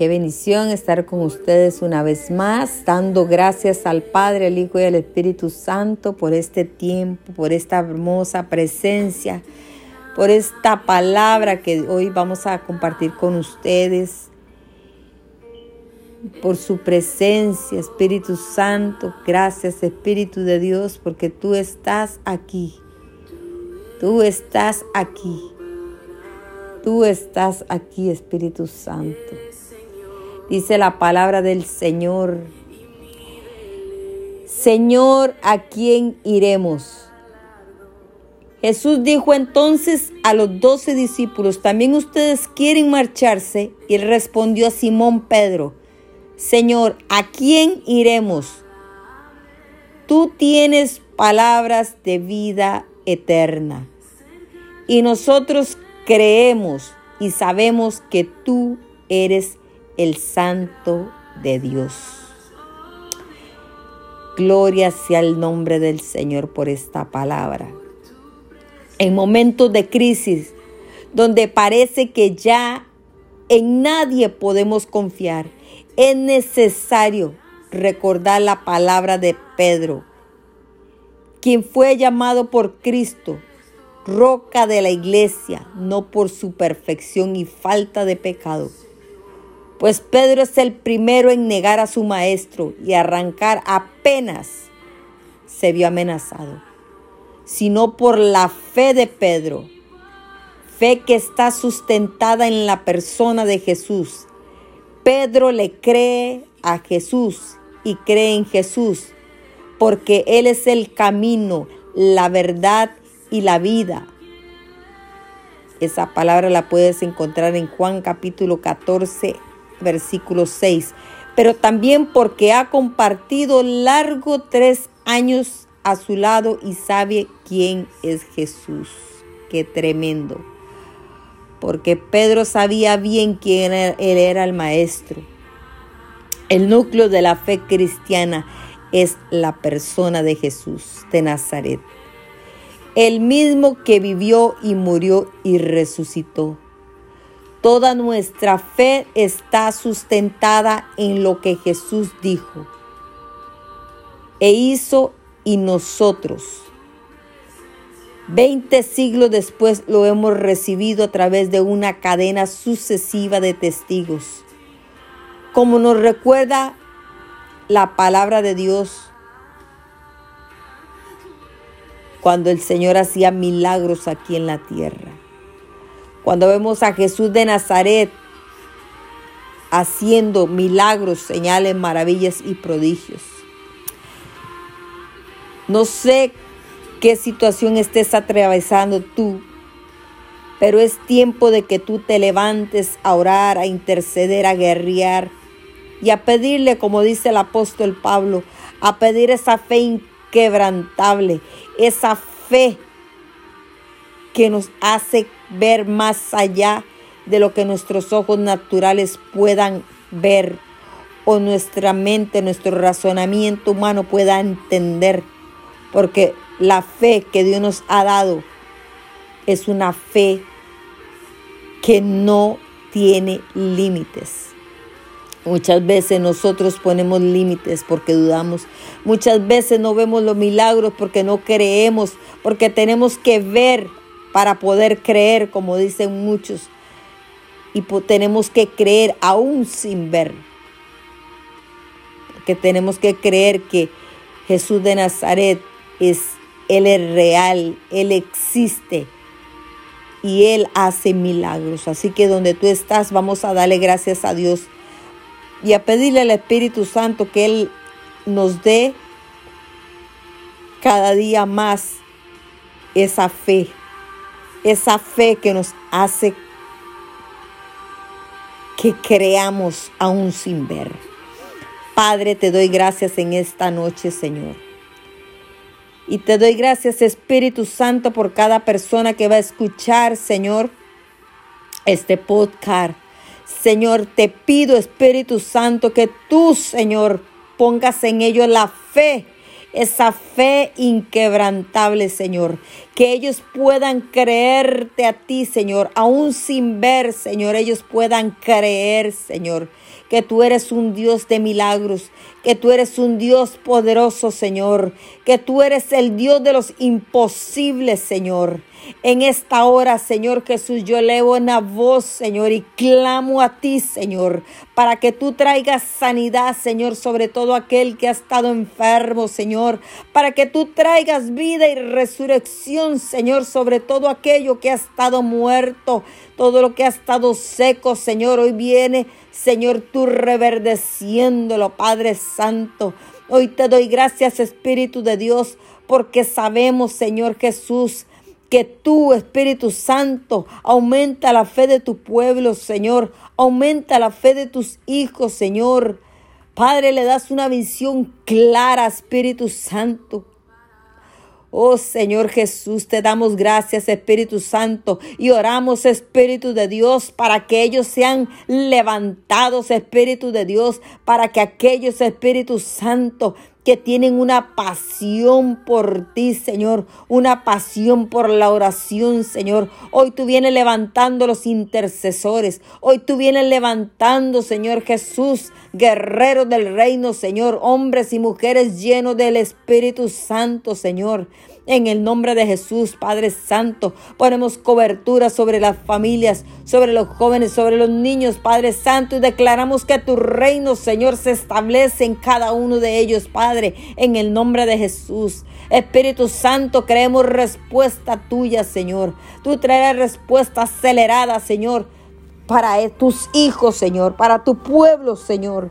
Qué bendición estar con ustedes una vez más, dando gracias al Padre, al Hijo y al Espíritu Santo por este tiempo, por esta hermosa presencia, por esta palabra que hoy vamos a compartir con ustedes, por su presencia, Espíritu Santo. Gracias, Espíritu de Dios, porque tú estás aquí. Tú estás aquí. Tú estás aquí, Espíritu Santo. Dice la palabra del Señor. Señor, ¿a quién iremos? Jesús dijo entonces a los doce discípulos, ¿también ustedes quieren marcharse? Y respondió a Simón Pedro, Señor, ¿a quién iremos? Tú tienes palabras de vida eterna. Y nosotros creemos y sabemos que tú eres el Santo de Dios. Gloria sea el nombre del Señor por esta palabra. En momentos de crisis, donde parece que ya en nadie podemos confiar, es necesario recordar la palabra de Pedro, quien fue llamado por Cristo, roca de la iglesia, no por su perfección y falta de pecado pues Pedro es el primero en negar a su maestro y arrancar apenas se vio amenazado, sino por la fe de Pedro, fe que está sustentada en la persona de Jesús. Pedro le cree a Jesús y cree en Jesús, porque Él es el camino, la verdad y la vida. Esa palabra la puedes encontrar en Juan capítulo 14, versículo 6, pero también porque ha compartido largo tres años a su lado y sabe quién es Jesús. Qué tremendo. Porque Pedro sabía bien quién él era el maestro. El núcleo de la fe cristiana es la persona de Jesús de Nazaret. El mismo que vivió y murió y resucitó Toda nuestra fe está sustentada en lo que Jesús dijo e hizo y nosotros. Veinte siglos después lo hemos recibido a través de una cadena sucesiva de testigos. Como nos recuerda la palabra de Dios cuando el Señor hacía milagros aquí en la tierra. Cuando vemos a Jesús de Nazaret haciendo milagros, señales, maravillas y prodigios. No sé qué situación estés atravesando tú, pero es tiempo de que tú te levantes a orar, a interceder, a guerrear y a pedirle, como dice el apóstol Pablo, a pedir esa fe inquebrantable, esa fe que nos hace ver más allá de lo que nuestros ojos naturales puedan ver o nuestra mente, nuestro razonamiento humano pueda entender. Porque la fe que Dios nos ha dado es una fe que no tiene límites. Muchas veces nosotros ponemos límites porque dudamos. Muchas veces no vemos los milagros porque no creemos, porque tenemos que ver para poder creer, como dicen muchos. Y tenemos que creer aún sin ver. Que tenemos que creer que Jesús de Nazaret es, Él es real, Él existe y Él hace milagros. Así que donde tú estás, vamos a darle gracias a Dios y a pedirle al Espíritu Santo que Él nos dé cada día más esa fe esa fe que nos hace que creamos aún sin ver. Padre, te doy gracias en esta noche, Señor. Y te doy gracias, Espíritu Santo, por cada persona que va a escuchar, Señor, este podcast. Señor, te pido, Espíritu Santo, que tú, Señor, pongas en ellos la fe esa fe inquebrantable, Señor. Que ellos puedan creerte a ti, Señor, aún sin ver, Señor, ellos puedan creer, Señor que tú eres un Dios de milagros, que tú eres un Dios poderoso, Señor, que tú eres el Dios de los imposibles, Señor. En esta hora, Señor Jesús, yo elevo una voz, Señor, y clamo a ti, Señor, para que tú traigas sanidad, Señor, sobre todo aquel que ha estado enfermo, Señor, para que tú traigas vida y resurrección, Señor, sobre todo aquello que ha estado muerto, todo lo que ha estado seco, Señor, hoy viene Señor, tú reverdeciéndolo, Padre Santo. Hoy te doy gracias, Espíritu de Dios, porque sabemos, Señor Jesús, que tú, Espíritu Santo, aumenta la fe de tu pueblo, Señor. Aumenta la fe de tus hijos, Señor. Padre, le das una visión clara, Espíritu Santo. Oh Señor Jesús, te damos gracias Espíritu Santo y oramos Espíritu de Dios para que ellos sean levantados Espíritu de Dios, para que aquellos Espíritu Santo que tienen una pasión por ti, Señor, una pasión por la oración, Señor. Hoy tú vienes levantando los intercesores, hoy tú vienes levantando, Señor Jesús, guerreros del reino, Señor, hombres y mujeres llenos del Espíritu Santo, Señor. En el nombre de Jesús, Padre Santo, ponemos cobertura sobre las familias, sobre los jóvenes, sobre los niños, Padre Santo, y declaramos que tu reino, Señor, se establece en cada uno de ellos, Padre, en el nombre de Jesús. Espíritu Santo, creemos respuesta tuya, Señor. Tú traerás respuesta acelerada, Señor, para tus hijos, Señor, para tu pueblo, Señor.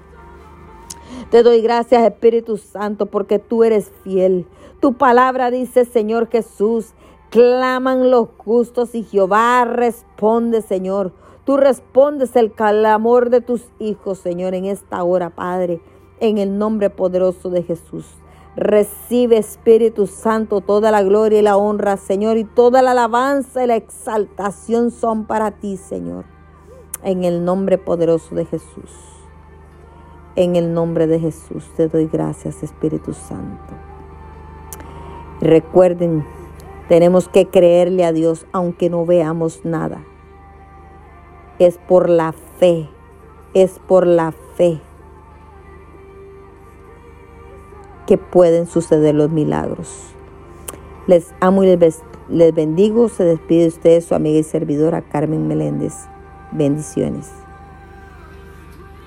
Te doy gracias, Espíritu Santo, porque tú eres fiel. Tu palabra dice, Señor Jesús, claman los justos y Jehová responde, Señor. Tú respondes el clamor de tus hijos, Señor, en esta hora, Padre, en el nombre poderoso de Jesús. Recibe, Espíritu Santo, toda la gloria y la honra, Señor, y toda la alabanza y la exaltación son para ti, Señor, en el nombre poderoso de Jesús. En el nombre de Jesús te doy gracias, Espíritu Santo. Recuerden, tenemos que creerle a Dios aunque no veamos nada. Es por la fe, es por la fe que pueden suceder los milagros. Les amo y les, bendigo. Se despide de ustedes su amiga y servidora Carmen Meléndez. Bendiciones.